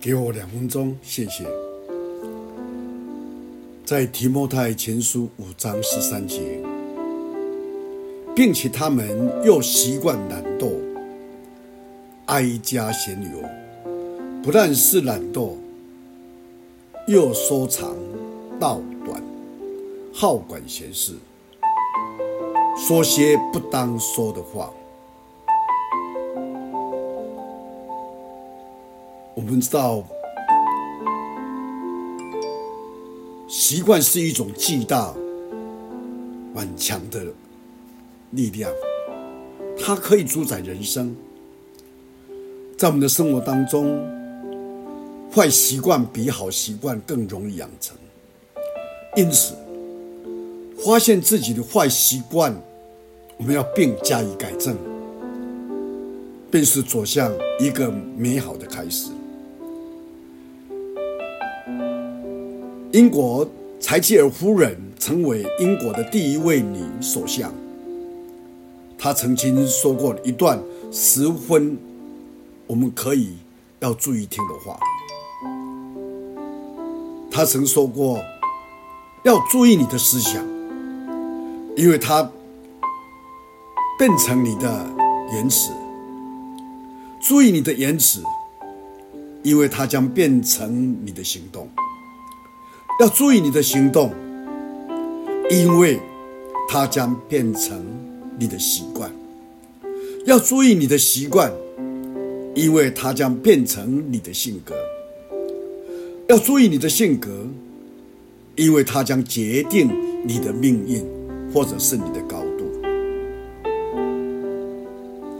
给我两分钟，谢谢。在提摩太前书五章十三节，并且他们又习惯懒惰，哀家闲游，不但是懒惰，又说长道短，好管闲事，说些不当说的话。我们知道，习惯是一种巨大、顽强的力量，它可以主宰人生。在我们的生活当中，坏习惯比好习惯更容易养成。因此，发现自己的坏习惯，我们要并加以改正，便是走向一个美好的开始。英国柴契尔夫人成为英国的第一位女首相。她曾经说过一段十分我们可以要注意听的话。她曾说过：“要注意你的思想，因为它变成你的言辞；注意你的言辞，因为它将变成你的行动。”要注意你的行动，因为它将变成你的习惯；要注意你的习惯，因为它将变成你的性格；要注意你的性格，因为它将决定你的命运，或者是你的高度。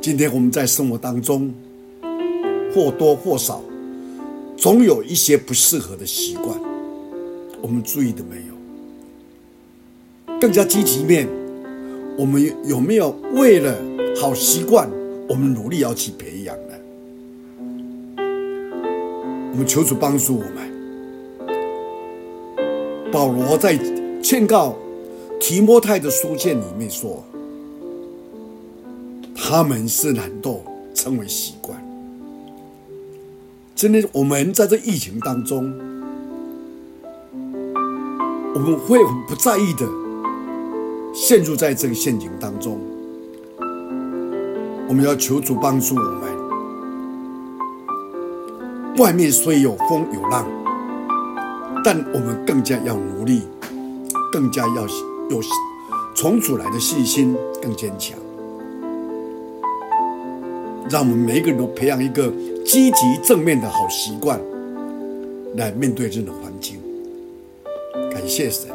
今天我们在生活当中，或多或少，总有一些不适合的习惯。我们注意的没有？更加积极面，我们有没有为了好习惯，我们努力要去培养呢？我们求主帮助我们。保罗在劝告提摩太的书卷里面说：“他们是懒惰，成为习惯。”今天我们在这疫情当中。我们会很不在意的陷入在这个陷阱当中。我们要求主帮助我们。外面虽有风有浪，但我们更加要努力，更加要有从主来的信心更坚强。让我们每一个人都培养一个积极正面的好习惯，来面对这种环境。感谢神，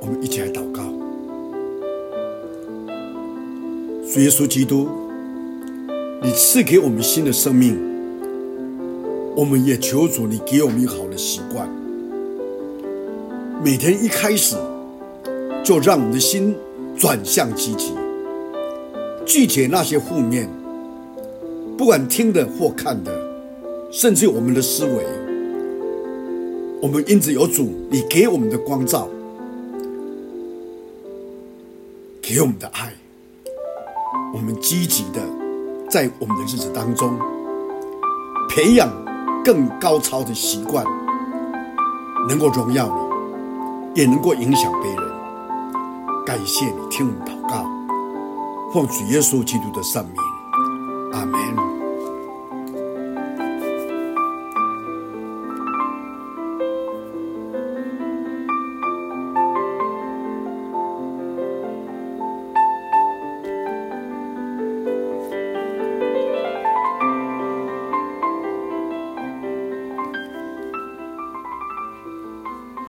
我们一起来祷告。主耶稣基督，你赐给我们新的生命，我们也求主你给我们一个好的习惯。每天一开始，就让我们的心转向积极，拒绝那些负面，不管听的或看的，甚至我们的思维。我们因此有主，你给我们的光照，给我们的爱，我们积极的在我们的日子当中培养更高超的习惯，能够荣耀你，也能够影响别人。感谢你听我们祷告，奉主耶稣基督的圣名，阿门。